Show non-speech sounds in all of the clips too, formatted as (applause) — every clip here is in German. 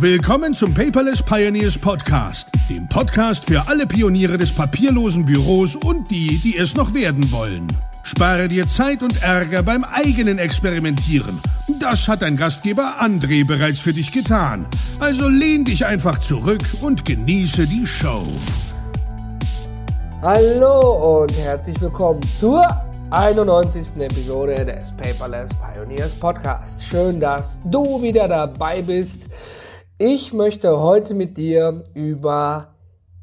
Willkommen zum Paperless Pioneers Podcast, dem Podcast für alle Pioniere des papierlosen Büros und die, die es noch werden wollen. Spare dir Zeit und Ärger beim eigenen Experimentieren. Das hat dein Gastgeber André bereits für dich getan. Also lehn dich einfach zurück und genieße die Show. Hallo und herzlich willkommen zur 91. Episode des Paperless Pioneers Podcast. Schön, dass du wieder dabei bist. Ich möchte heute mit dir über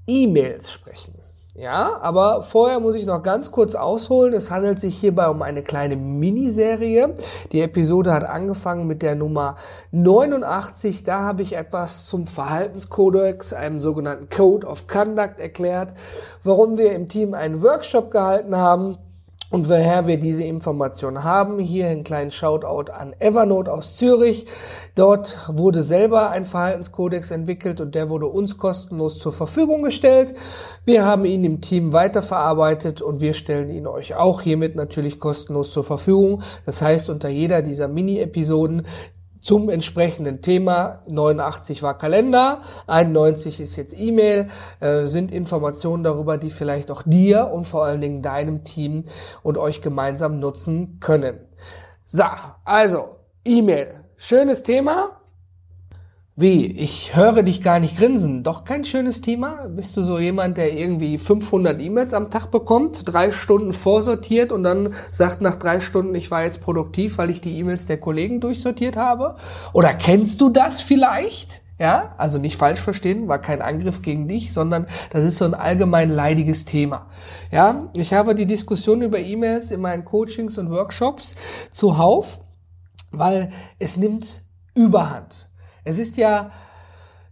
E-Mails sprechen. Ja, aber vorher muss ich noch ganz kurz ausholen. Es handelt sich hierbei um eine kleine Miniserie. Die Episode hat angefangen mit der Nummer 89. Da habe ich etwas zum Verhaltenskodex, einem sogenannten Code of Conduct erklärt, warum wir im Team einen Workshop gehalten haben und woher wir diese Information haben, hier einen kleinen Shoutout an Evernote aus Zürich. Dort wurde selber ein Verhaltenskodex entwickelt und der wurde uns kostenlos zur Verfügung gestellt. Wir haben ihn im Team weiterverarbeitet und wir stellen ihn euch auch hiermit natürlich kostenlos zur Verfügung. Das heißt, unter jeder dieser Mini-Episoden zum entsprechenden Thema. 89 war Kalender, 91 ist jetzt E-Mail, äh, sind Informationen darüber, die vielleicht auch dir und vor allen Dingen deinem Team und euch gemeinsam nutzen können. So, also E-Mail. Schönes Thema, wie? Ich höre dich gar nicht grinsen. Doch kein schönes Thema? Bist du so jemand, der irgendwie 500 E-Mails am Tag bekommt, drei Stunden vorsortiert und dann sagt nach drei Stunden, ich war jetzt produktiv, weil ich die E-Mails der Kollegen durchsortiert habe? Oder kennst du das vielleicht? Ja, also nicht falsch verstehen, war kein Angriff gegen dich, sondern das ist so ein allgemein leidiges Thema. Ja, ich habe die Diskussion über E-Mails in meinen Coachings und Workshops zuhauf, weil es nimmt Überhand. Es ist ja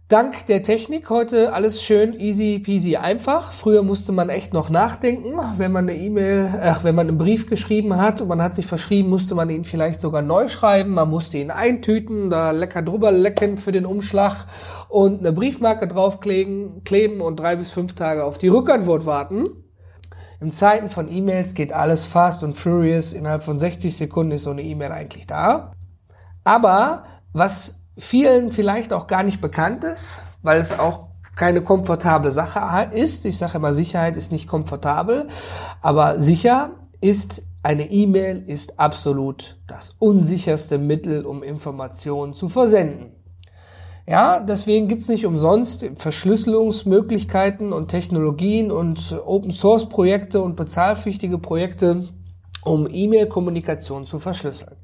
dank der Technik heute alles schön easy peasy einfach. Früher musste man echt noch nachdenken, wenn man eine E-Mail, ach, wenn man einen Brief geschrieben hat und man hat sich verschrieben, musste man ihn vielleicht sogar neu schreiben. Man musste ihn eintüten, da lecker drüber lecken für den Umschlag und eine Briefmarke draufkleben kleben und drei bis fünf Tage auf die Rückantwort warten. In Zeiten von E-Mails geht alles fast und furious. Innerhalb von 60 Sekunden ist so eine E-Mail eigentlich da. Aber was vielen vielleicht auch gar nicht bekannt ist, weil es auch keine komfortable Sache ist. Ich sage immer, Sicherheit ist nicht komfortabel, aber sicher ist eine E-Mail ist absolut das unsicherste Mittel, um Informationen zu versenden. Ja, deswegen gibt's nicht umsonst Verschlüsselungsmöglichkeiten und Technologien und Open-Source-Projekte und bezahlpflichtige Projekte, um E-Mail-Kommunikation zu verschlüsseln.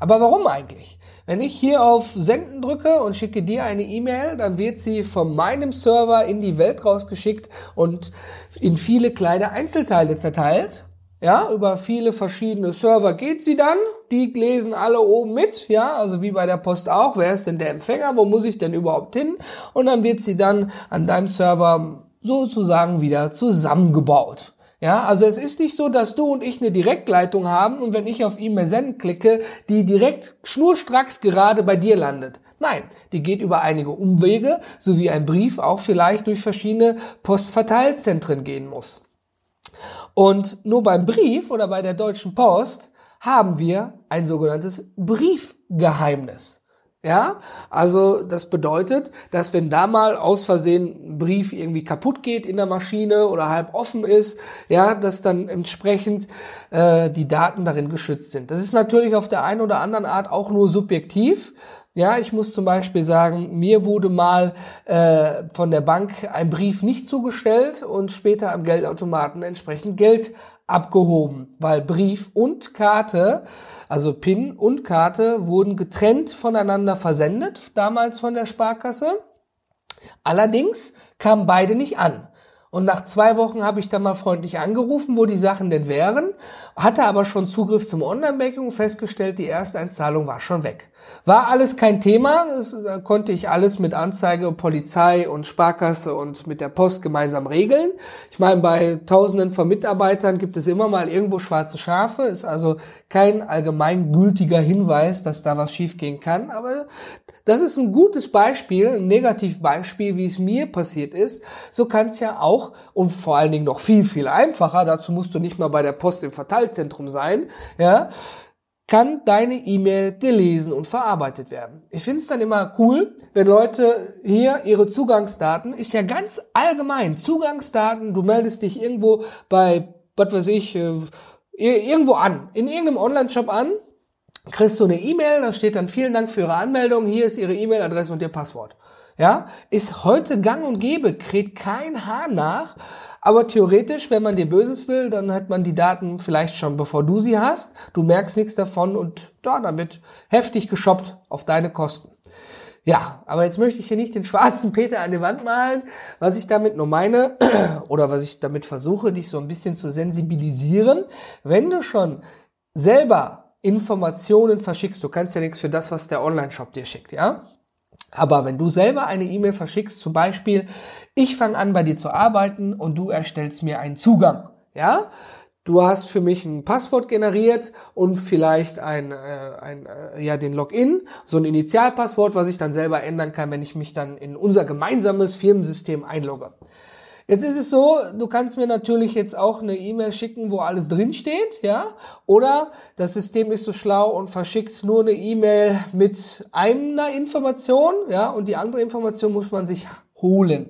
Aber warum eigentlich? Wenn ich hier auf Senden drücke und schicke dir eine E-Mail, dann wird sie von meinem Server in die Welt rausgeschickt und in viele kleine Einzelteile zerteilt. Ja, über viele verschiedene Server geht sie dann. Die lesen alle oben mit. Ja, also wie bei der Post auch. Wer ist denn der Empfänger? Wo muss ich denn überhaupt hin? Und dann wird sie dann an deinem Server sozusagen wieder zusammengebaut. Ja, also es ist nicht so, dass du und ich eine Direktleitung haben und wenn ich auf E-Mail senden klicke, die direkt schnurstracks gerade bei dir landet. Nein, die geht über einige Umwege, so wie ein Brief auch vielleicht durch verschiedene Postverteilzentren gehen muss. Und nur beim Brief oder bei der Deutschen Post haben wir ein sogenanntes Briefgeheimnis. Ja, also das bedeutet, dass wenn da mal aus Versehen ein Brief irgendwie kaputt geht in der Maschine oder halb offen ist, ja, dass dann entsprechend äh, die Daten darin geschützt sind. Das ist natürlich auf der einen oder anderen Art auch nur subjektiv. Ja, ich muss zum Beispiel sagen, mir wurde mal äh, von der Bank ein Brief nicht zugestellt und später am Geldautomaten entsprechend Geld abgehoben, weil Brief und Karte, also PIN und Karte, wurden getrennt voneinander versendet, damals von der Sparkasse. Allerdings kamen beide nicht an. Und nach zwei Wochen habe ich dann mal freundlich angerufen, wo die Sachen denn wären, hatte aber schon Zugriff zum Online-Banking und festgestellt, die Ersteinzahlung war schon weg. War alles kein Thema, das da konnte ich alles mit Anzeige, Polizei und Sparkasse und mit der Post gemeinsam regeln. Ich meine, bei Tausenden von Mitarbeitern gibt es immer mal irgendwo schwarze Schafe, ist also kein allgemeingültiger Hinweis, dass da was schiefgehen kann, aber das ist ein gutes Beispiel, ein Negativbeispiel, wie es mir passiert ist. So kann es ja auch und vor allen Dingen noch viel, viel einfacher, dazu musst du nicht mal bei der Post im Verteilzentrum sein, ja, kann deine E-Mail gelesen und verarbeitet werden. Ich finde es dann immer cool, wenn Leute hier ihre Zugangsdaten, ist ja ganz allgemein, Zugangsdaten, du meldest dich irgendwo bei, was weiß ich, äh, irgendwo an, in irgendeinem Online-Shop an, kriegst du eine E-Mail, da steht dann vielen Dank für Ihre Anmeldung, hier ist Ihre E-Mail-Adresse und Ihr Passwort. Ja, ist heute gang und gäbe, kräht kein Haar nach. Aber theoretisch, wenn man dir Böses will, dann hat man die Daten vielleicht schon, bevor du sie hast. Du merkst nichts davon und ja, dann wird heftig geshoppt auf deine Kosten. Ja, aber jetzt möchte ich hier nicht den schwarzen Peter an die Wand malen. Was ich damit nur meine, (clears throat) oder was ich damit versuche, dich so ein bisschen zu sensibilisieren, wenn du schon selber Informationen verschickst, du kannst ja nichts für das, was der Online-Shop dir schickt, ja? Aber wenn du selber eine E-Mail verschickst, zum Beispiel, ich fange an bei dir zu arbeiten und du erstellst mir einen Zugang, ja? Du hast für mich ein Passwort generiert und vielleicht ein, äh, ein äh, ja den Login, so ein Initialpasswort, was ich dann selber ändern kann, wenn ich mich dann in unser gemeinsames Firmensystem einlogge. Jetzt ist es so, du kannst mir natürlich jetzt auch eine E-Mail schicken, wo alles drin steht, ja? Oder das System ist so schlau und verschickt nur eine E-Mail mit einer Information, ja? Und die andere Information muss man sich holen.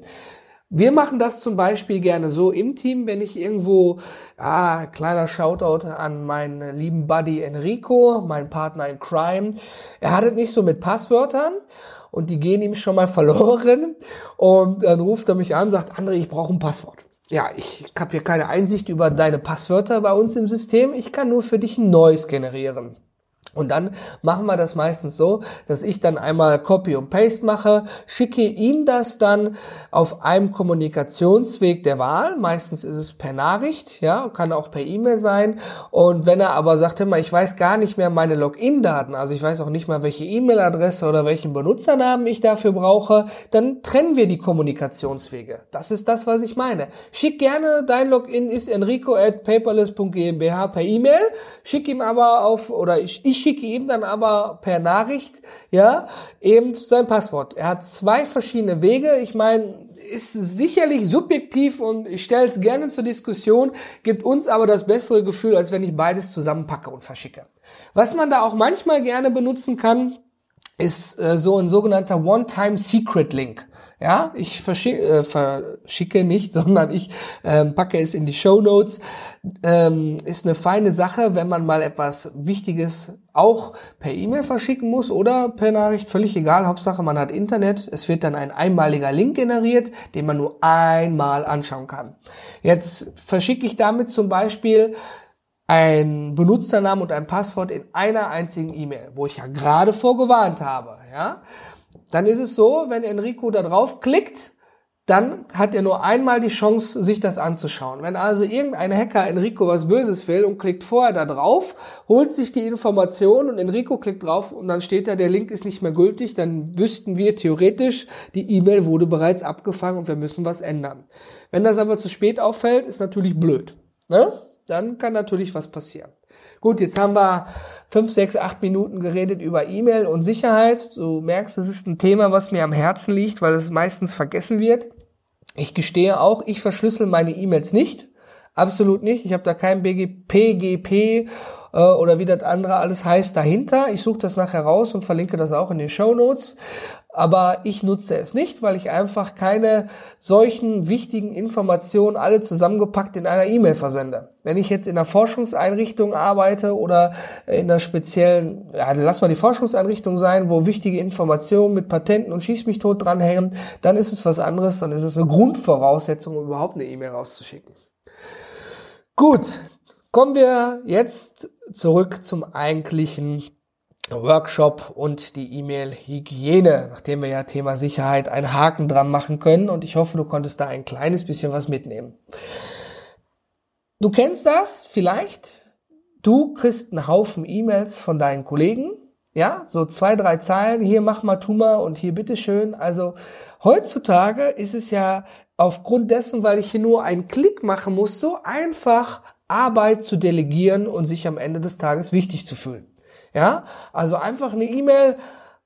Wir machen das zum Beispiel gerne so im Team, wenn ich irgendwo, ah, kleiner Shoutout an meinen lieben Buddy Enrico, mein Partner in Crime. Er hat es nicht so mit Passwörtern und die gehen ihm schon mal verloren. Und dann ruft er mich an, sagt, André, ich brauche ein Passwort. Ja, ich habe hier keine Einsicht über deine Passwörter bei uns im System. Ich kann nur für dich ein neues generieren. Und dann machen wir das meistens so, dass ich dann einmal Copy und Paste mache, schicke ihm das dann auf einem Kommunikationsweg der Wahl. Meistens ist es per Nachricht, ja, kann auch per E-Mail sein. Und wenn er aber sagt, immer, ich weiß gar nicht mehr meine Login-Daten, also ich weiß auch nicht mal, welche E-Mail-Adresse oder welchen Benutzernamen ich dafür brauche, dann trennen wir die Kommunikationswege. Das ist das, was ich meine. Schick gerne, dein Login ist enrico at paperless.gmbh per E-Mail, schick ihm aber auf, oder ich, ich schicke ihm dann aber per Nachricht, ja, eben sein Passwort. Er hat zwei verschiedene Wege. Ich meine, ist sicherlich subjektiv und ich stelle es gerne zur Diskussion, gibt uns aber das bessere Gefühl, als wenn ich beides zusammenpacke und verschicke. Was man da auch manchmal gerne benutzen kann, ist äh, so ein sogenannter One-Time-Secret-Link. Ja, ich verschicke, äh, verschicke nicht, (laughs) sondern ich ähm, packe es in die Show Notes. Ähm, ist eine feine Sache, wenn man mal etwas Wichtiges auch per E-Mail verschicken muss oder per Nachricht, völlig egal. Hauptsache man hat Internet. Es wird dann ein einmaliger Link generiert, den man nur einmal anschauen kann. Jetzt verschicke ich damit zum Beispiel ein Benutzernamen und ein Passwort in einer einzigen E-Mail, wo ich ja gerade vorgewarnt habe, ja dann ist es so, wenn Enrico da drauf klickt, dann hat er nur einmal die Chance, sich das anzuschauen. Wenn also irgendein Hacker Enrico was Böses will und klickt vorher da drauf, holt sich die Information und Enrico klickt drauf und dann steht da, der Link ist nicht mehr gültig, dann wüssten wir theoretisch, die E-Mail wurde bereits abgefangen und wir müssen was ändern. Wenn das aber zu spät auffällt, ist natürlich blöd. Ne? Dann kann natürlich was passieren. Gut, jetzt haben wir fünf, sechs, acht Minuten geredet über E-Mail und Sicherheit. Du merkst, das ist ein Thema, was mir am Herzen liegt, weil es meistens vergessen wird. Ich gestehe auch, ich verschlüssel meine E-Mails nicht. Absolut nicht. Ich habe da kein BGP, GP äh, oder wie das andere alles heißt dahinter. Ich suche das nachher raus und verlinke das auch in den Show Notes aber ich nutze es nicht, weil ich einfach keine solchen wichtigen Informationen alle zusammengepackt in einer E-Mail versende. Wenn ich jetzt in einer Forschungseinrichtung arbeite oder in einer speziellen, ja, lass mal die Forschungseinrichtung sein, wo wichtige Informationen mit Patenten und Schieß mich tot dranhängen, dann ist es was anderes, dann ist es eine Grundvoraussetzung, um überhaupt eine E-Mail rauszuschicken. Gut, kommen wir jetzt zurück zum eigentlichen Workshop und die E-Mail-Hygiene, nachdem wir ja Thema Sicherheit einen Haken dran machen können und ich hoffe, du konntest da ein kleines bisschen was mitnehmen. Du kennst das vielleicht. Du kriegst einen Haufen E-Mails von deinen Kollegen. Ja, so zwei, drei Zeilen. Hier mach mal, tu mal und hier bitteschön. Also heutzutage ist es ja aufgrund dessen, weil ich hier nur einen Klick machen muss, so einfach Arbeit zu delegieren und sich am Ende des Tages wichtig zu fühlen. Ja, also einfach eine E-Mail.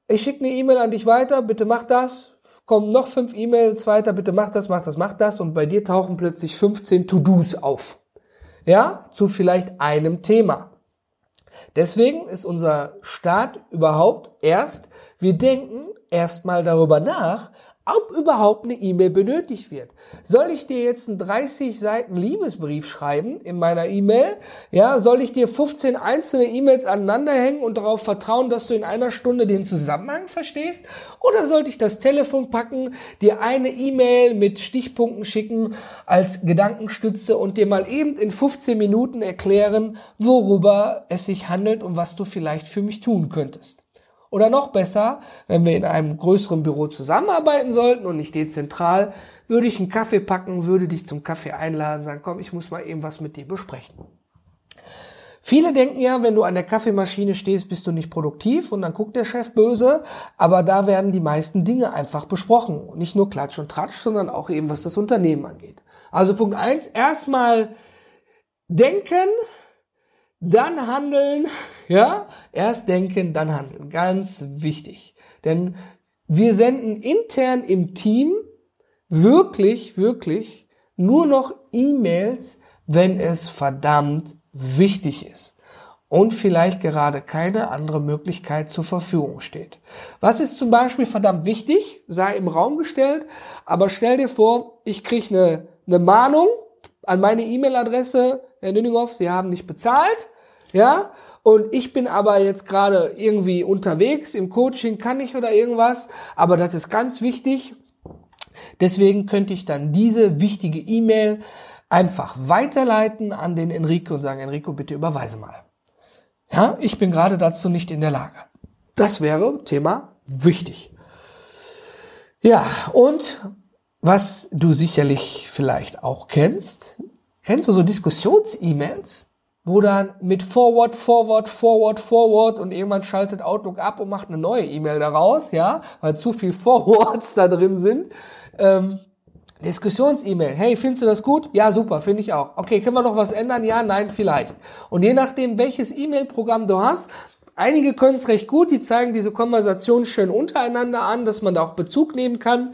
Ich schicke eine E-Mail an dich weiter, bitte mach das. Kommen noch fünf E-Mails weiter, bitte mach das, mach das, mach das. Und bei dir tauchen plötzlich 15 To-Dos auf. Ja, zu vielleicht einem Thema. Deswegen ist unser Start überhaupt erst, wir denken erstmal darüber nach, ob überhaupt eine E-Mail benötigt wird. Soll ich dir jetzt einen 30 Seiten Liebesbrief schreiben in meiner E-Mail? Ja, soll ich dir 15 einzelne E-Mails aneinanderhängen und darauf vertrauen, dass du in einer Stunde den Zusammenhang verstehst? Oder sollte ich das Telefon packen, dir eine E-Mail mit Stichpunkten schicken als Gedankenstütze und dir mal eben in 15 Minuten erklären, worüber es sich handelt und was du vielleicht für mich tun könntest? Oder noch besser, wenn wir in einem größeren Büro zusammenarbeiten sollten und nicht dezentral, würde ich einen Kaffee packen, würde dich zum Kaffee einladen, sagen, komm, ich muss mal eben was mit dir besprechen. Viele denken ja, wenn du an der Kaffeemaschine stehst, bist du nicht produktiv und dann guckt der Chef böse, aber da werden die meisten Dinge einfach besprochen. Nicht nur Klatsch und Tratsch, sondern auch eben, was das Unternehmen angeht. Also Punkt eins: erstmal denken, dann handeln, ja, erst denken, dann handeln. Ganz wichtig. Denn wir senden intern im Team wirklich, wirklich nur noch E-Mails, wenn es verdammt wichtig ist und vielleicht gerade keine andere Möglichkeit zur Verfügung steht. Was ist zum Beispiel verdammt wichtig, sei im Raum gestellt, aber stell dir vor, ich kriege eine, eine Mahnung an meine E-Mail-Adresse, Herr Nüninghoff, Sie haben nicht bezahlt, ja, und ich bin aber jetzt gerade irgendwie unterwegs, im Coaching kann ich oder irgendwas, aber das ist ganz wichtig. Deswegen könnte ich dann diese wichtige E-Mail einfach weiterleiten an den Enrico und sagen, Enrico, bitte überweise mal. Ja, ich bin gerade dazu nicht in der Lage. Das wäre Thema wichtig. Ja, und was du sicherlich vielleicht auch kennst, kennst du so Diskussions-E-Mails? wo dann mit Forward, Forward, Forward, Forward und irgendwann schaltet Outlook ab und macht eine neue E-Mail daraus, ja, weil zu viel (laughs) Forwards da drin sind. Ähm, Diskussions-E-Mail. Hey, findest du das gut? Ja, super, finde ich auch. Okay, können wir noch was ändern? Ja, nein, vielleicht. Und je nachdem, welches E-Mail-Programm du hast, Einige können es recht gut, die zeigen diese Konversation schön untereinander an, dass man da auch Bezug nehmen kann,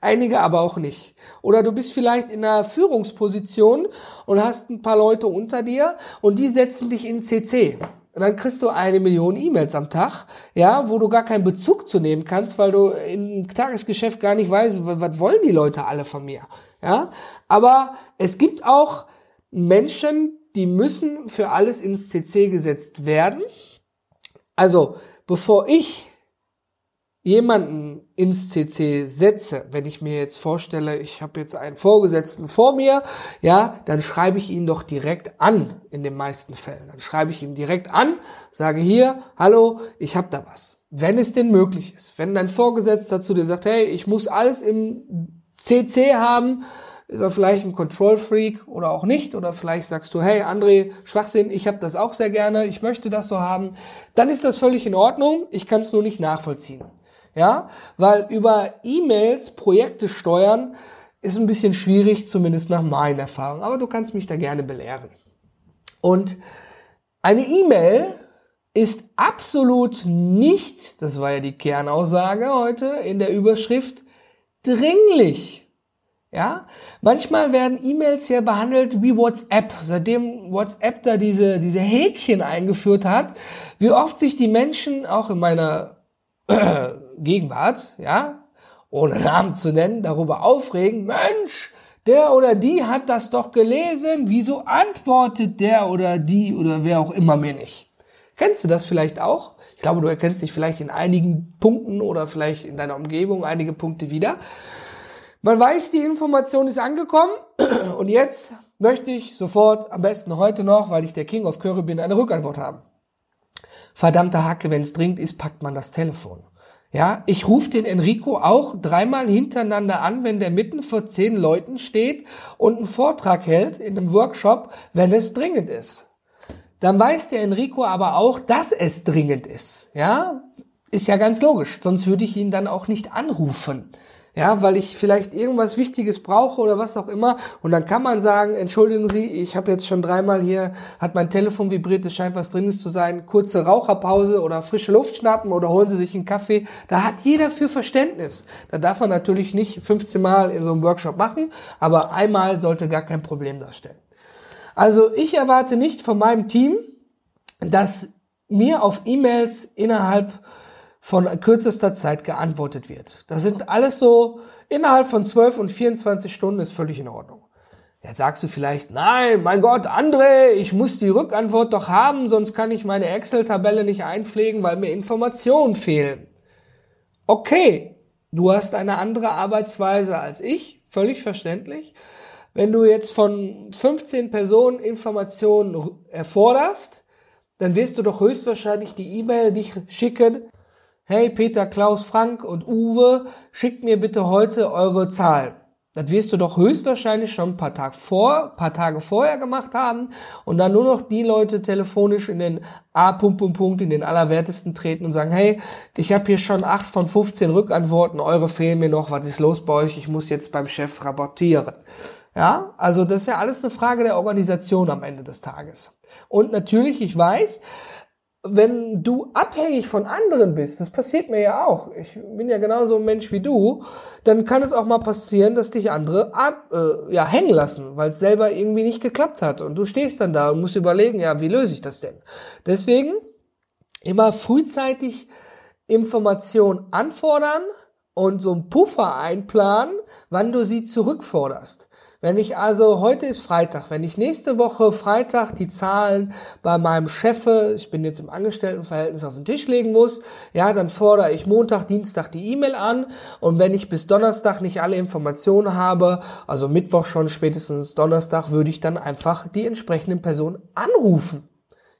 einige aber auch nicht. Oder du bist vielleicht in einer Führungsposition und hast ein paar Leute unter dir und die setzen dich in CC. Und dann kriegst du eine Million E-Mails am Tag, ja, wo du gar keinen Bezug zu nehmen kannst, weil du im Tagesgeschäft gar nicht weißt, was wollen die Leute alle von mir, ja. Aber es gibt auch Menschen, die müssen für alles ins CC gesetzt werden also, bevor ich jemanden ins CC setze, wenn ich mir jetzt vorstelle, ich habe jetzt einen Vorgesetzten vor mir, ja, dann schreibe ich ihn doch direkt an in den meisten Fällen. Dann schreibe ich ihn direkt an, sage hier, hallo, ich habe da was. Wenn es denn möglich ist. Wenn dein Vorgesetzter zu dir sagt, hey, ich muss alles im CC haben, ist er vielleicht ein Control-Freak oder auch nicht. Oder vielleicht sagst du, hey André, Schwachsinn, ich habe das auch sehr gerne, ich möchte das so haben. Dann ist das völlig in Ordnung. Ich kann es nur nicht nachvollziehen. Ja, weil über E-Mails Projekte steuern ist ein bisschen schwierig, zumindest nach meinen Erfahrungen. Aber du kannst mich da gerne belehren. Und eine E-Mail ist absolut nicht, das war ja die Kernaussage heute in der Überschrift, dringlich. Ja, manchmal werden E-Mails ja behandelt wie WhatsApp. Seitdem WhatsApp da diese, diese Häkchen eingeführt hat, wie oft sich die Menschen auch in meiner äh, (clears throat) Gegenwart, ja, ohne Namen zu nennen, darüber aufregen, Mensch, der oder die hat das doch gelesen, wieso antwortet der oder die oder wer auch immer mir nicht? Kennst du das vielleicht auch? Ich glaube, du erkennst dich vielleicht in einigen Punkten oder vielleicht in deiner Umgebung einige Punkte wieder. Man weiß, die Information ist angekommen (clears throat) und jetzt möchte ich sofort, am besten heute noch, weil ich der King of Curry bin, eine Rückantwort haben. Verdammte Hacke, wenn es dringend ist, packt man das Telefon. Ja, ich rufe den Enrico auch dreimal hintereinander an, wenn der mitten vor zehn Leuten steht und einen Vortrag hält in einem Workshop, wenn es dringend ist. Dann weiß der Enrico aber auch, dass es dringend ist. Ja, ist ja ganz logisch. Sonst würde ich ihn dann auch nicht anrufen ja, weil ich vielleicht irgendwas Wichtiges brauche oder was auch immer. Und dann kann man sagen, entschuldigen Sie, ich habe jetzt schon dreimal hier, hat mein Telefon vibriert, es scheint was Dringendes zu sein, kurze Raucherpause oder frische Luft schnappen oder holen Sie sich einen Kaffee. Da hat jeder für Verständnis. Da darf man natürlich nicht 15 Mal in so einem Workshop machen, aber einmal sollte gar kein Problem darstellen. Also ich erwarte nicht von meinem Team, dass mir auf E-Mails innerhalb von kürzester Zeit geantwortet wird. Das sind alles so innerhalb von 12 und 24 Stunden ist völlig in Ordnung. Jetzt sagst du vielleicht, nein, mein Gott, André, ich muss die Rückantwort doch haben, sonst kann ich meine Excel-Tabelle nicht einpflegen, weil mir Informationen fehlen. Okay, du hast eine andere Arbeitsweise als ich, völlig verständlich. Wenn du jetzt von 15 Personen Informationen erforderst, dann wirst du doch höchstwahrscheinlich die E-Mail nicht schicken, hey Peter, Klaus, Frank und Uwe, schickt mir bitte heute eure Zahlen. Das wirst du doch höchstwahrscheinlich schon ein paar Tage, vor, paar Tage vorher gemacht haben und dann nur noch die Leute telefonisch in den A. Punkt, Punkt, Punkt, in den Allerwertesten treten und sagen, hey, ich habe hier schon 8 von 15 Rückantworten, eure fehlen mir noch, was ist los bei euch? Ich muss jetzt beim Chef rapportieren. Ja, also das ist ja alles eine Frage der Organisation am Ende des Tages. Und natürlich, ich weiß, wenn du abhängig von anderen bist, das passiert mir ja auch, ich bin ja genauso ein Mensch wie du, dann kann es auch mal passieren, dass dich andere ab, äh, ja, hängen lassen, weil es selber irgendwie nicht geklappt hat. Und du stehst dann da und musst überlegen, ja, wie löse ich das denn? Deswegen immer frühzeitig Informationen anfordern und so einen Puffer einplanen, wann du sie zurückforderst. Wenn ich also, heute ist Freitag, wenn ich nächste Woche Freitag die Zahlen bei meinem Chef, ich bin jetzt im Angestelltenverhältnis, auf den Tisch legen muss, ja, dann fordere ich Montag, Dienstag die E-Mail an und wenn ich bis Donnerstag nicht alle Informationen habe, also Mittwoch schon spätestens Donnerstag, würde ich dann einfach die entsprechenden Personen anrufen.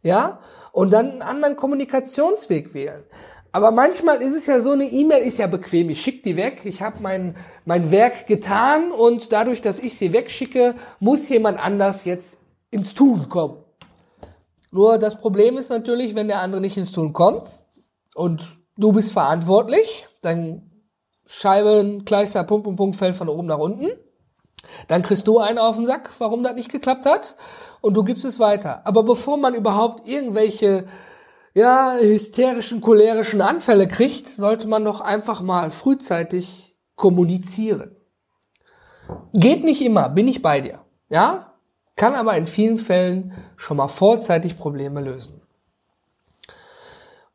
Ja, und dann einen anderen Kommunikationsweg wählen. Aber manchmal ist es ja so, eine E-Mail ist ja bequem. Ich schicke die weg, ich habe mein, mein Werk getan und dadurch, dass ich sie wegschicke, muss jemand anders jetzt ins Tun kommen. Nur das Problem ist natürlich, wenn der andere nicht ins Tun kommt und du bist verantwortlich, dann Scheiben, Kleister, Punkt, Punkt, Punkt fällt von oben nach unten. Dann kriegst du einen auf den Sack, warum das nicht geklappt hat und du gibst es weiter. Aber bevor man überhaupt irgendwelche ja, hysterischen, cholerischen Anfälle kriegt, sollte man doch einfach mal frühzeitig kommunizieren. Geht nicht immer, bin ich bei dir. Ja, kann aber in vielen Fällen schon mal vorzeitig Probleme lösen.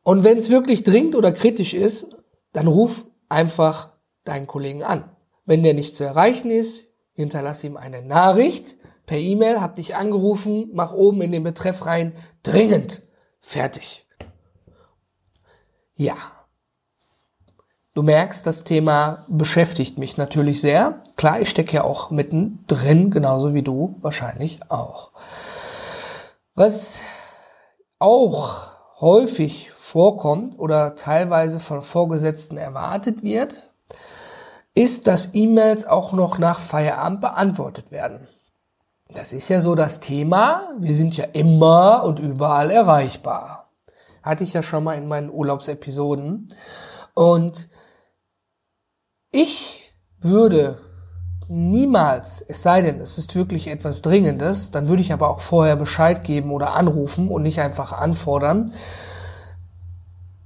Und wenn es wirklich dringend oder kritisch ist, dann ruf einfach deinen Kollegen an. Wenn der nicht zu erreichen ist, hinterlass ihm eine Nachricht per E-Mail, hab dich angerufen, mach oben in den Betreff rein, dringend. Fertig. Ja. Du merkst, das Thema beschäftigt mich natürlich sehr. Klar, ich stecke ja auch mittendrin, genauso wie du wahrscheinlich auch. Was auch häufig vorkommt oder teilweise von Vorgesetzten erwartet wird, ist, dass E-Mails auch noch nach Feierabend beantwortet werden. Das ist ja so das Thema. Wir sind ja immer und überall erreichbar. Hatte ich ja schon mal in meinen Urlaubsepisoden. Und ich würde niemals, es sei denn, es ist wirklich etwas Dringendes, dann würde ich aber auch vorher Bescheid geben oder anrufen und nicht einfach anfordern,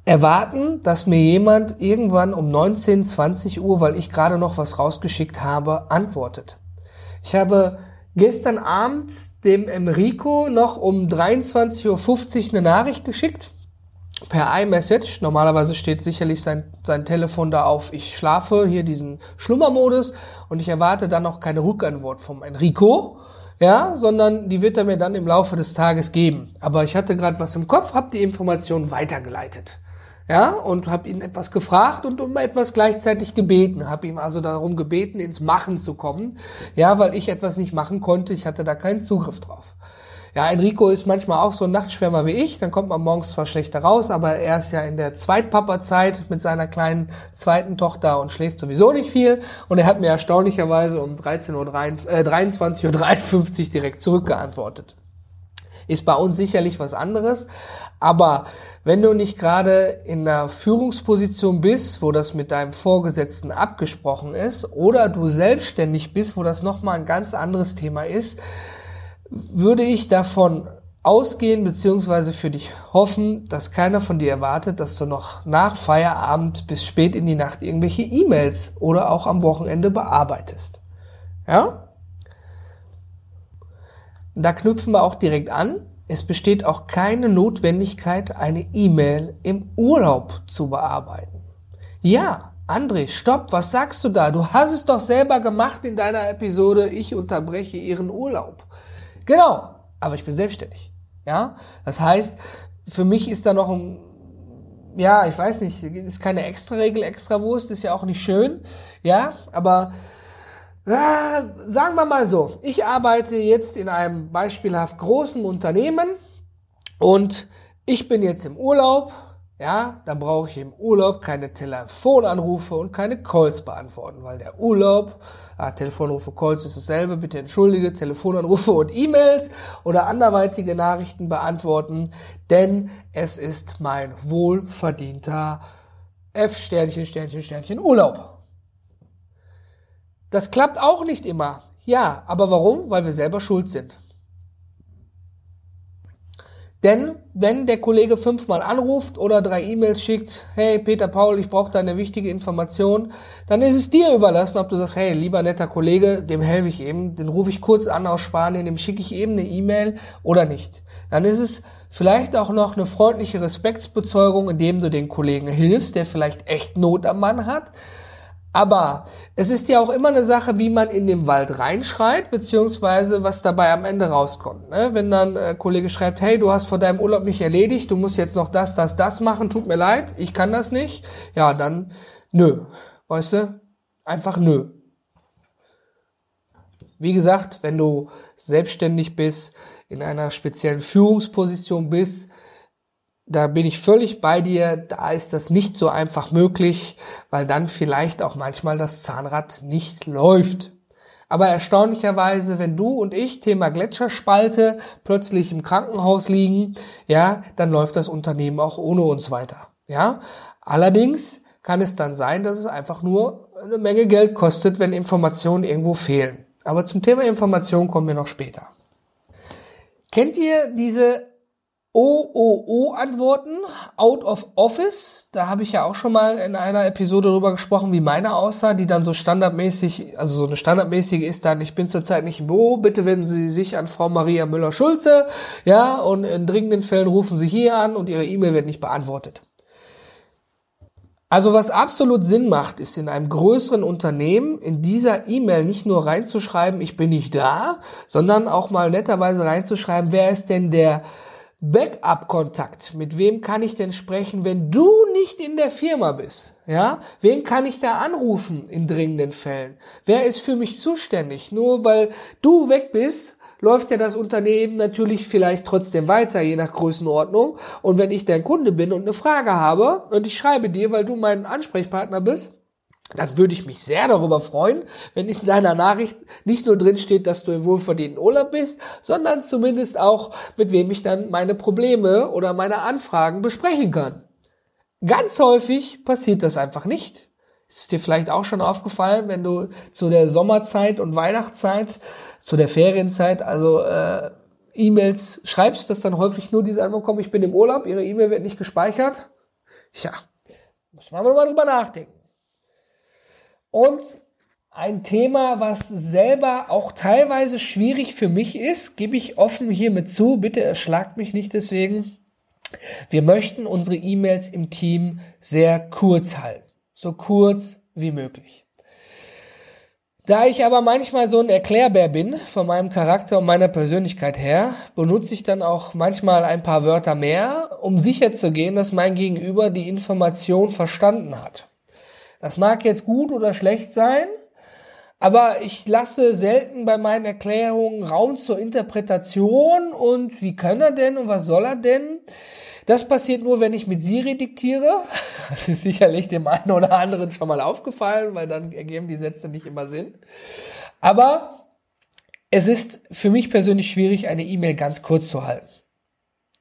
erwarten, dass mir jemand irgendwann um 19, 20 Uhr, weil ich gerade noch was rausgeschickt habe, antwortet. Ich habe gestern Abend dem Enrico noch um 23.50 Uhr eine Nachricht geschickt per iMessage. Normalerweise steht sicherlich sein, sein Telefon da auf, ich schlafe, hier diesen Schlummermodus und ich erwarte dann noch keine Rückantwort vom Enrico, ja, sondern die wird er mir dann im Laufe des Tages geben. Aber ich hatte gerade was im Kopf, habe die Information weitergeleitet. Ja, und habe ihn etwas gefragt und um etwas gleichzeitig gebeten. Habe ihm also darum gebeten, ins Machen zu kommen. Ja, weil ich etwas nicht machen konnte. Ich hatte da keinen Zugriff drauf. Ja, Enrico ist manchmal auch so ein Nachtschwärmer wie ich. Dann kommt man morgens zwar schlechter raus, aber er ist ja in der Zweitpapa-Zeit mit seiner kleinen zweiten Tochter und schläft sowieso nicht viel. Und er hat mir erstaunlicherweise um 13 Uhr, äh, 23.53 Uhr direkt zurückgeantwortet. Ist bei uns sicherlich was anderes. Aber wenn du nicht gerade in einer Führungsposition bist, wo das mit deinem Vorgesetzten abgesprochen ist, oder du selbstständig bist, wo das nochmal ein ganz anderes Thema ist, würde ich davon ausgehen beziehungsweise für dich hoffen, dass keiner von dir erwartet, dass du noch nach Feierabend bis spät in die Nacht irgendwelche E-Mails oder auch am Wochenende bearbeitest. Ja? Da knüpfen wir auch direkt an. es besteht auch keine Notwendigkeit, eine E-Mail im Urlaub zu bearbeiten. Ja, André, stopp, was sagst du da? Du hast es doch selber gemacht in deiner Episode, ich unterbreche Ihren Urlaub. Genau, aber ich bin selbstständig. Ja, das heißt, für mich ist da noch ein, ja, ich weiß nicht, ist keine extra Regel, extra Wurst, ist ja auch nicht schön. Ja, aber ja, sagen wir mal so, ich arbeite jetzt in einem beispielhaft großen Unternehmen und ich bin jetzt im Urlaub, ja, dann brauche ich im Urlaub keine Telefonanrufe und keine Calls beantworten, weil der Urlaub, ah, Telefonanrufe, Calls ist dasselbe, bitte entschuldige, Telefonanrufe und E-Mails oder anderweitige Nachrichten beantworten, denn es ist mein wohlverdienter F-Sternchen, Sternchen, Sternchen Urlaub. Das klappt auch nicht immer. Ja, aber warum? Weil wir selber schuld sind. Denn wenn der Kollege fünfmal anruft oder drei E-Mails schickt, hey Peter Paul, ich brauche da eine wichtige Information, dann ist es dir überlassen, ob du sagst, hey lieber netter Kollege, dem helfe ich eben, den rufe ich kurz an aus Spanien, dem schicke ich eben eine E-Mail oder nicht. Dann ist es vielleicht auch noch eine freundliche Respektsbezeugung, indem du den Kollegen hilfst, der vielleicht echt Not am Mann hat aber es ist ja auch immer eine Sache, wie man in den Wald reinschreit, beziehungsweise was dabei am Ende rauskommt. Ne? Wenn dann ein Kollege schreibt, hey, du hast vor deinem Urlaub nicht erledigt, du musst jetzt noch das, das, das machen, tut mir leid, ich kann das nicht. Ja, dann nö. Weißt du? Einfach nö. Wie gesagt, wenn du selbstständig bist, in einer speziellen Führungsposition bist, da bin ich völlig bei dir, da ist das nicht so einfach möglich, weil dann vielleicht auch manchmal das Zahnrad nicht läuft. Aber erstaunlicherweise, wenn du und ich, Thema Gletscherspalte, plötzlich im Krankenhaus liegen, ja, dann läuft das Unternehmen auch ohne uns weiter. Ja, allerdings kann es dann sein, dass es einfach nur eine Menge Geld kostet, wenn Informationen irgendwo fehlen. Aber zum Thema Information kommen wir noch später. Kennt ihr diese OOO-Antworten, out of office. Da habe ich ja auch schon mal in einer Episode darüber gesprochen, wie meine aussah, die dann so standardmäßig, also so eine standardmäßige ist dann, ich bin zurzeit nicht im Büro, bitte wenden Sie sich an Frau Maria Müller-Schulze, ja, und in dringenden Fällen rufen Sie hier an und Ihre E-Mail wird nicht beantwortet. Also was absolut Sinn macht, ist in einem größeren Unternehmen in dieser E-Mail nicht nur reinzuschreiben, ich bin nicht da, sondern auch mal netterweise reinzuschreiben, wer ist denn der Backup-Kontakt. Mit wem kann ich denn sprechen, wenn du nicht in der Firma bist? Ja? Wen kann ich da anrufen in dringenden Fällen? Wer ist für mich zuständig? Nur weil du weg bist, läuft ja das Unternehmen natürlich vielleicht trotzdem weiter, je nach Größenordnung. Und wenn ich dein Kunde bin und eine Frage habe und ich schreibe dir, weil du mein Ansprechpartner bist, dann würde ich mich sehr darüber freuen, wenn in deiner Nachricht nicht nur drin steht, dass du im wohlverdienten Urlaub bist, sondern zumindest auch, mit wem ich dann meine Probleme oder meine Anfragen besprechen kann. Ganz häufig passiert das einfach nicht. Ist dir vielleicht auch schon aufgefallen, wenn du zu der Sommerzeit und Weihnachtszeit, zu der Ferienzeit, also äh, E-Mails schreibst, dass dann häufig nur diese Antwort kommt, ich bin im Urlaub, ihre E-Mail wird nicht gespeichert? Ja, muss man mal drüber nachdenken. Und ein Thema, was selber auch teilweise schwierig für mich ist, gebe ich offen hiermit zu. Bitte erschlagt mich nicht deswegen. Wir möchten unsere E-Mails im Team sehr kurz halten. So kurz wie möglich. Da ich aber manchmal so ein Erklärbär bin, von meinem Charakter und meiner Persönlichkeit her, benutze ich dann auch manchmal ein paar Wörter mehr, um sicherzugehen, dass mein Gegenüber die Information verstanden hat. Das mag jetzt gut oder schlecht sein, aber ich lasse selten bei meinen Erklärungen Raum zur Interpretation und wie kann er denn und was soll er denn? Das passiert nur, wenn ich mit Siri diktiere. (laughs) Das ist sicherlich dem einen oder anderen schon mal aufgefallen, weil dann ergeben die Sätze nicht immer Sinn. Aber es ist für mich persönlich schwierig, eine E-Mail ganz kurz zu halten.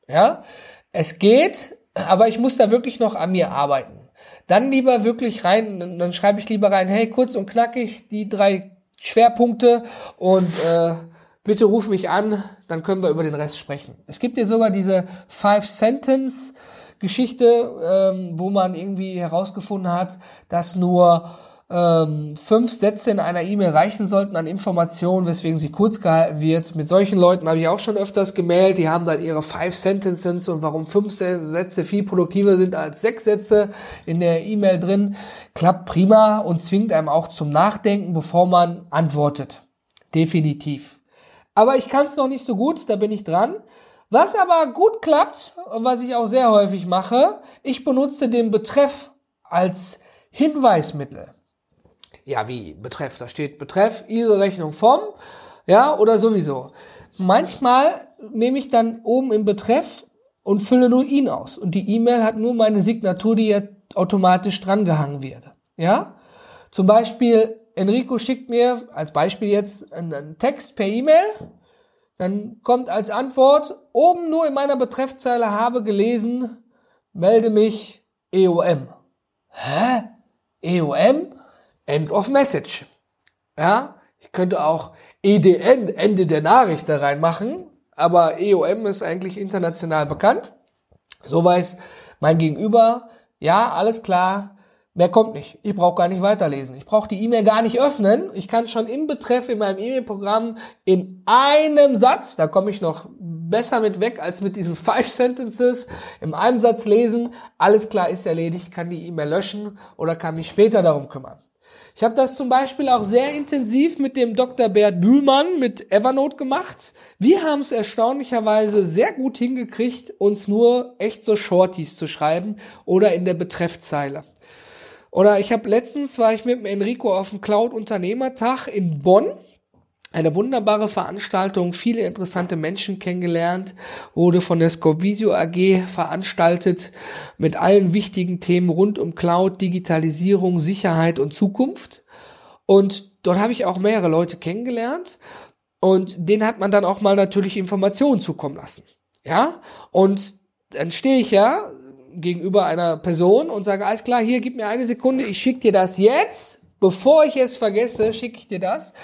Ja, es geht, aber ich muss da wirklich noch an mir arbeiten. Dann lieber wirklich rein, dann schreibe ich lieber rein, hey, kurz und knackig, die drei Schwerpunkte und äh, bitte ruf mich an, dann können wir über den Rest sprechen. Es gibt ja sogar diese Five-Sentence-Geschichte, ähm, wo man irgendwie herausgefunden hat, dass nur ähm, fünf Sätze in einer E-Mail reichen sollten an Informationen, weswegen sie kurz gehalten wird. Mit solchen Leuten habe ich auch schon öfters gemeldet. Die haben dann ihre Five Sentences und warum fünf Sätze viel produktiver sind als sechs Sätze in der E-Mail drin. Klappt prima und zwingt einem auch zum Nachdenken, bevor man antwortet. Definitiv. Aber ich kann es noch nicht so gut, da bin ich dran. Was aber gut klappt und was ich auch sehr häufig mache, ich benutze den Betreff als Hinweismittel ja, wie Betreff, da steht Betreff, Ihre Rechnung vom, ja, oder sowieso. Manchmal nehme ich dann oben im Betreff und fülle nur ihn aus. Und die E-Mail hat nur meine Signatur, die ja automatisch drangehangen wird. Ja? Zum Beispiel, Enrico schickt mir als Beispiel jetzt einen Text per E-Mail. Dann kommt als Antwort oben nur in meiner Betreffzeile habe gelesen, melde mich EOM. Hä? EOM? End of Message. Ja, ich könnte auch EDN, Ende der Nachricht da reinmachen, aber EOM ist eigentlich international bekannt. So weiß mein Gegenüber, ja, alles klar, mehr kommt nicht. Ich brauche gar nicht weiterlesen. Ich brauche die E-Mail gar nicht öffnen. Ich kann schon im Betreff in meinem E-Mail-Programm in einem Satz, da komme ich noch besser mit weg als mit diesen (laughs) Five Sentences, in einem Satz lesen. Alles klar ist erledigt, kann die E-Mail löschen oder kann mich später darum kümmern. Ich habe das zum Beispiel auch sehr intensiv mit dem Dr. Bert Bühlmann mit Evernote gemacht. Wir haben es erstaunlicherweise sehr gut hingekriegt, uns nur echt so Shorties zu schreiben oder in der Betreffzeile. Oder ich habe letztens war ich mit dem Enrico auf dem Cloud Unternehmertag in Bonn eine wunderbare Veranstaltung, viele interessante Menschen kennengelernt, wurde von der Scopvisio AG veranstaltet mit allen wichtigen Themen rund um Cloud, Digitalisierung, Sicherheit und Zukunft. Und dort habe ich auch mehrere Leute kennengelernt und denen hat man dann auch mal natürlich Informationen zukommen lassen. Ja, und dann stehe ich ja gegenüber einer Person und sage, alles klar, hier, gib mir eine Sekunde, ich schicke dir das jetzt, bevor ich es vergesse, schicke ich dir das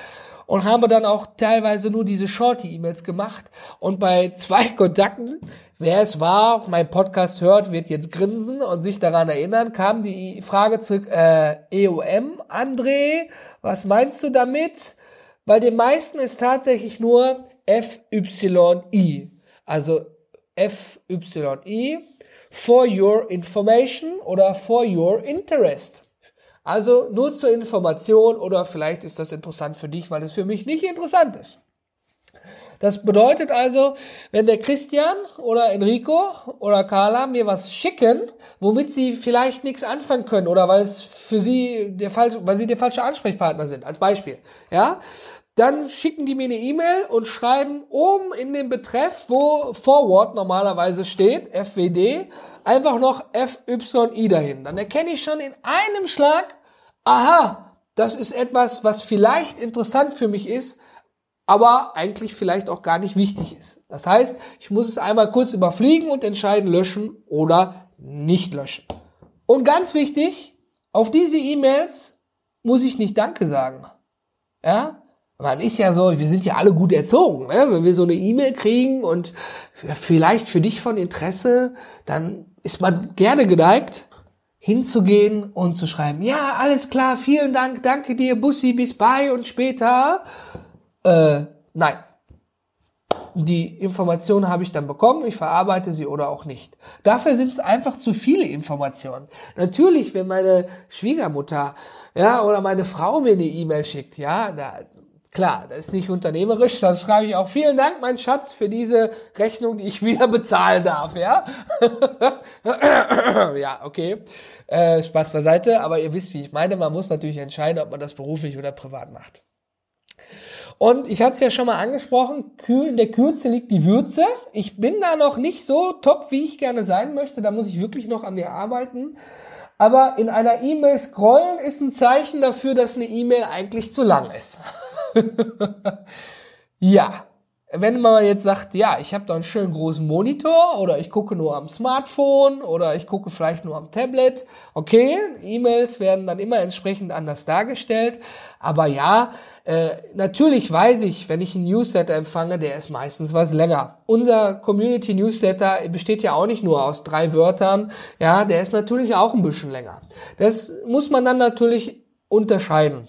und habe dann auch teilweise nur diese Shorty-E-Mails gemacht. Und bei zwei Kontakten, wer es war, mein Podcast hört, wird jetzt grinsen und sich daran erinnern, kam die Frage zurück, äh, EOM, André, was meinst du damit? Weil den meisten ist tatsächlich nur FYI. Also FYI for your information oder for your interest. Also nur zur Information oder vielleicht ist das interessant für dich, weil es für mich nicht interessant ist. Das bedeutet also, wenn der Christian oder Enrico oder Carla mir was schicken, womit sie vielleicht nichts anfangen können oder weil es für sie der falsche, weil sie der falsche Ansprechpartner sind, als Beispiel, ja, dann schicken die mir eine E-Mail und schreiben oben in den Betreff, wo Forward normalerweise steht, FWD, einfach noch FYI dahin. Dann erkenne ich schon in einem Schlag, aha, das ist etwas, was vielleicht interessant für mich ist, aber eigentlich vielleicht auch gar nicht wichtig ist. Das heißt, ich muss es einmal kurz überfliegen und entscheiden, löschen oder nicht löschen. Und ganz wichtig, auf diese E-Mails muss ich nicht Danke sagen. Ja, man ist ja so, wir sind ja alle gut erzogen. Ne? Wenn wir so eine E-Mail kriegen und vielleicht für dich von Interesse, dann ist man gerne geneigt, hinzugehen und zu schreiben, ja, alles klar, vielen Dank, danke dir, Bussi, bis bei und später. Äh, nein. Die Informationen habe ich dann bekommen, ich verarbeite sie oder auch nicht. Dafür sind es einfach zu viele Informationen. Natürlich, wenn meine Schwiegermutter ja, oder meine Frau mir eine E-Mail schickt, ja, da, Klar, das ist nicht unternehmerisch, dann schreibe ich auch vielen Dank, mein Schatz, für diese Rechnung, die ich wieder bezahlen darf, ja? (laughs) ja, okay. Äh, Spaß beiseite, aber ihr wisst, wie ich meine, man muss natürlich entscheiden, ob man das beruflich oder privat macht. Und ich hatte es ja schon mal angesprochen, in der Kürze liegt die Würze. Ich bin da noch nicht so top, wie ich gerne sein möchte. Da muss ich wirklich noch an mir arbeiten. Aber in einer E-Mail scrollen ist ein Zeichen dafür, dass eine E-Mail eigentlich zu lang ist. (laughs) ja, wenn man jetzt sagt, ja, ich habe da einen schönen großen Monitor oder ich gucke nur am Smartphone oder ich gucke vielleicht nur am Tablet, okay, E-Mails werden dann immer entsprechend anders dargestellt. Aber ja, äh, natürlich weiß ich, wenn ich einen Newsletter empfange, der ist meistens was länger. Unser Community Newsletter besteht ja auch nicht nur aus drei Wörtern, ja, der ist natürlich auch ein bisschen länger. Das muss man dann natürlich unterscheiden.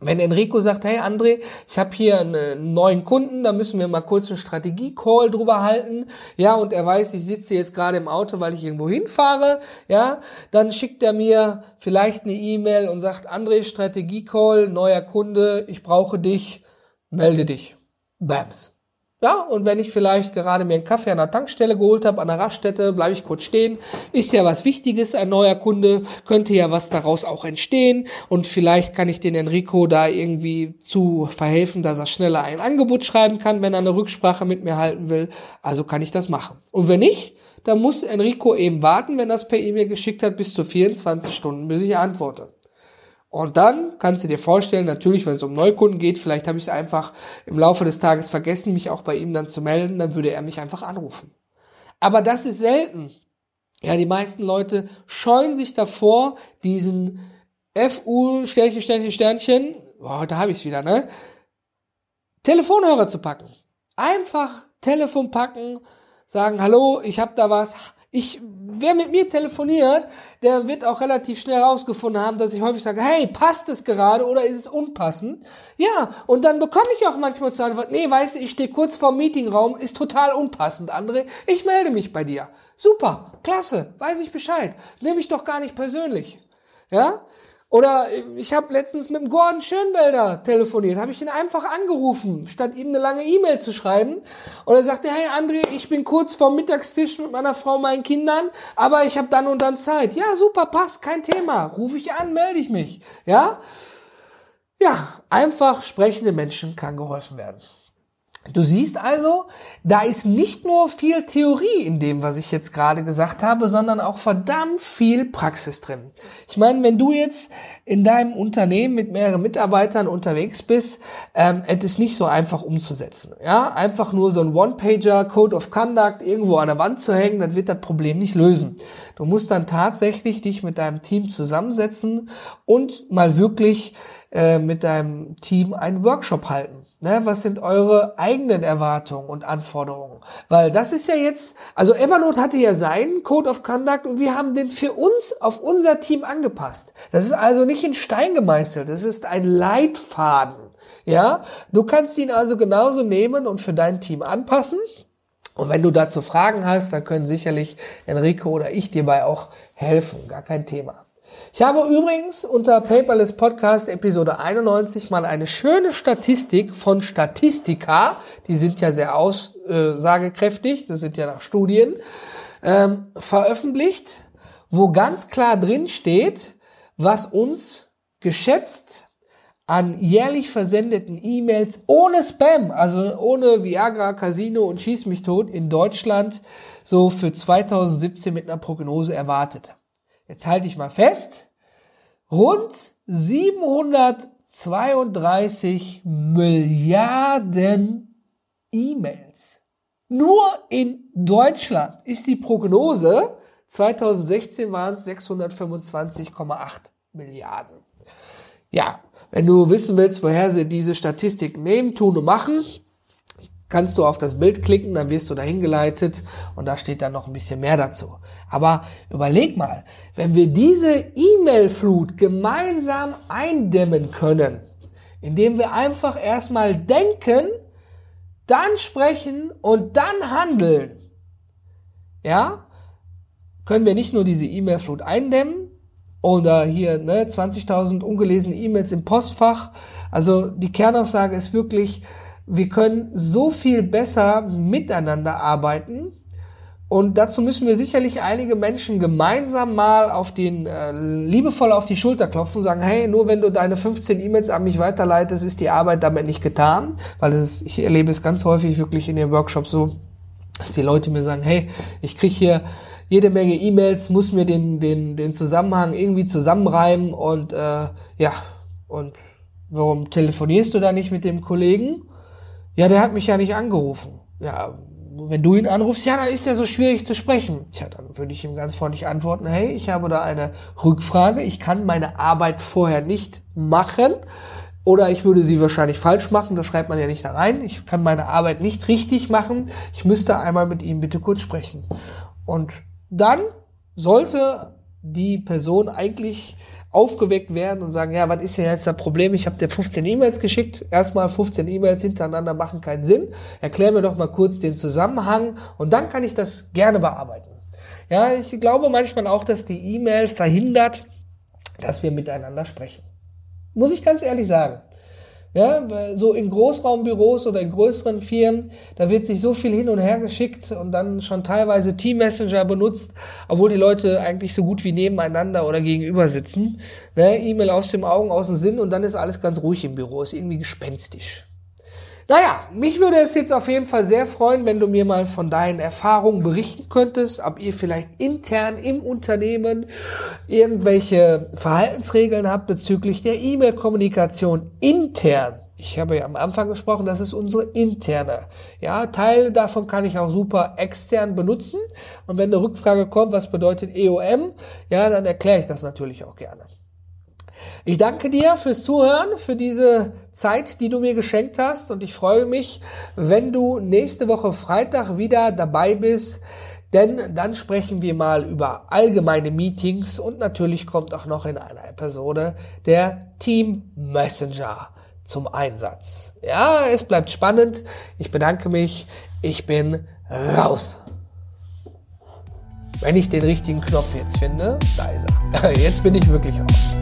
Wenn Enrico sagt, hey André, ich habe hier einen neuen Kunden, da müssen wir mal kurz einen Strategie-Call drüber halten, ja, und er weiß, ich sitze jetzt gerade im Auto, weil ich irgendwo hinfahre, ja, dann schickt er mir vielleicht eine E-Mail und sagt, André, Strategie-Call, neuer Kunde, ich brauche dich, melde dich. Bams. Ja, und wenn ich vielleicht gerade mir einen Kaffee an der Tankstelle geholt habe, an der Raststätte, bleibe ich kurz stehen. Ist ja was Wichtiges, ein neuer Kunde, könnte ja was daraus auch entstehen. Und vielleicht kann ich den Enrico da irgendwie zu verhelfen, dass er schneller ein Angebot schreiben kann, wenn er eine Rücksprache mit mir halten will. Also kann ich das machen. Und wenn nicht, dann muss Enrico eben warten, wenn er es per E-Mail geschickt hat, bis zu 24 Stunden, bis ich antworte. Und dann kannst du dir vorstellen, natürlich, wenn es um Neukunden geht, vielleicht habe ich es einfach im Laufe des Tages vergessen, mich auch bei ihm dann zu melden, dann würde er mich einfach anrufen. Aber das ist selten. Ja, die meisten Leute scheuen sich davor, diesen FU Sternchen, Sternchen, Sternchen, boah, heute habe ich es wieder, ne? Telefonhörer zu packen. Einfach Telefon packen, sagen, hallo, ich habe da was, ich, wer mit mir telefoniert, der wird auch relativ schnell herausgefunden haben, dass ich häufig sage, hey, passt es gerade oder ist es unpassend? Ja, und dann bekomme ich auch manchmal zur Antwort, nee, weißt du, ich stehe kurz vorm Meetingraum, ist total unpassend, André, ich melde mich bei dir. Super, klasse, weiß ich Bescheid, nehme ich doch gar nicht persönlich. Ja, oder ich habe letztens mit dem Gordon Schönwelder telefoniert, habe ich ihn einfach angerufen, statt ihm eine lange E-Mail zu schreiben. Und er sagte, hey André, ich bin kurz vorm Mittagstisch mit meiner Frau, meinen Kindern, aber ich habe dann und dann Zeit. Ja, super, passt, kein Thema. Rufe ich an, melde ich mich. Ja? Ja, einfach sprechende Menschen kann geholfen werden. Du siehst also, da ist nicht nur viel Theorie in dem, was ich jetzt gerade gesagt habe, sondern auch verdammt viel Praxis drin. Ich meine, wenn du jetzt in deinem Unternehmen mit mehreren Mitarbeitern unterwegs bist, ähm, es ist nicht so einfach umzusetzen. Ja, einfach nur so ein One-Pager, Code of Conduct irgendwo an der Wand zu hängen, das wird das Problem nicht lösen. Du musst dann tatsächlich dich mit deinem Team zusammensetzen und mal wirklich äh, mit deinem Team einen Workshop halten. Ne, was sind eure eigenen Erwartungen und Anforderungen? Weil das ist ja jetzt, also Evernote hatte ja seinen Code of Conduct und wir haben den für uns auf unser Team angepasst. Das ist also nicht in Stein gemeißelt, das ist ein Leitfaden. Ja, du kannst ihn also genauso nehmen und für dein Team anpassen. Und wenn du dazu Fragen hast, dann können sicherlich Enrico oder ich dir bei auch helfen. Gar kein Thema. Ich habe übrigens unter Paperless Podcast Episode 91 mal eine schöne Statistik von Statistika, die sind ja sehr aussagekräftig, das sind ja nach Studien, ähm, veröffentlicht, wo ganz klar drin steht, was uns geschätzt an jährlich versendeten E-Mails ohne Spam, also ohne Viagra, Casino und Schieß mich tot in Deutschland so für 2017 mit einer Prognose erwartet. Jetzt halte ich mal fest, rund 732 Milliarden E-Mails. Nur in Deutschland ist die Prognose, 2016 waren es 625,8 Milliarden. Ja, wenn du wissen willst, woher sie diese Statistik nehmen, tun und machen, kannst du auf das Bild klicken, dann wirst du dahin geleitet und da steht dann noch ein bisschen mehr dazu. Aber überleg mal, wenn wir diese E-Mail-Flut gemeinsam eindämmen können, indem wir einfach erstmal denken, dann sprechen und dann handeln, ja, können wir nicht nur diese E-Mail-Flut eindämmen oder hier ne, 20.000 ungelesene E-Mails im Postfach. Also die Kernaussage ist wirklich, wir können so viel besser miteinander arbeiten. Und dazu müssen wir sicherlich einige Menschen gemeinsam mal auf den, äh, liebevoll auf die Schulter klopfen und sagen, hey, nur wenn du deine 15 E-Mails an mich weiterleitest, ist die Arbeit damit nicht getan. Weil das ist, ich erlebe es ganz häufig wirklich in den Workshops so, dass die Leute mir sagen, hey, ich krieg hier jede Menge E-Mails, muss mir den, den, den Zusammenhang irgendwie zusammenreimen und äh, ja, und warum telefonierst du da nicht mit dem Kollegen? Ja, der hat mich ja nicht angerufen. Ja, wenn du ihn anrufst, ja, dann ist er so schwierig zu sprechen. Ja, dann würde ich ihm ganz freundlich antworten, hey, ich habe da eine Rückfrage, ich kann meine Arbeit vorher nicht machen oder ich würde sie wahrscheinlich falsch machen, das schreibt man ja nicht da rein. Ich kann meine Arbeit nicht richtig machen. Ich müsste einmal mit ihm bitte kurz sprechen. Und dann sollte die Person eigentlich aufgeweckt werden und sagen, ja, was ist denn jetzt das Problem? Ich habe dir 15 E-Mails geschickt. Erstmal 15 E-Mails hintereinander machen keinen Sinn. Erklär mir doch mal kurz den Zusammenhang und dann kann ich das gerne bearbeiten. Ja, ich glaube manchmal auch, dass die E-Mails verhindert, dass wir miteinander sprechen. Muss ich ganz ehrlich sagen. Ja, so in Großraumbüros oder in größeren Firmen, da wird sich so viel hin und her geschickt und dann schon teilweise Team Messenger benutzt, obwohl die Leute eigentlich so gut wie nebeneinander oder gegenüber sitzen. Ne, E-Mail aus dem Augen, aus dem Sinn und dann ist alles ganz ruhig im Büro, ist irgendwie gespenstisch. Naja, mich würde es jetzt auf jeden Fall sehr freuen, wenn du mir mal von deinen Erfahrungen berichten könntest, ob ihr vielleicht intern im Unternehmen irgendwelche Verhaltensregeln habt bezüglich der E-Mail-Kommunikation intern. Ich habe ja am Anfang gesprochen, das ist unsere interne. Ja, Teile davon kann ich auch super extern benutzen. Und wenn eine Rückfrage kommt, was bedeutet EOM, ja, dann erkläre ich das natürlich auch gerne. Ich danke dir fürs Zuhören, für diese Zeit, die du mir geschenkt hast und ich freue mich, wenn du nächste Woche Freitag wieder dabei bist, denn dann sprechen wir mal über allgemeine Meetings und natürlich kommt auch noch in einer Episode der Team Messenger zum Einsatz. Ja, es bleibt spannend. Ich bedanke mich. Ich bin raus. Wenn ich den richtigen Knopf jetzt finde, da ist er. (laughs) Jetzt bin ich wirklich raus.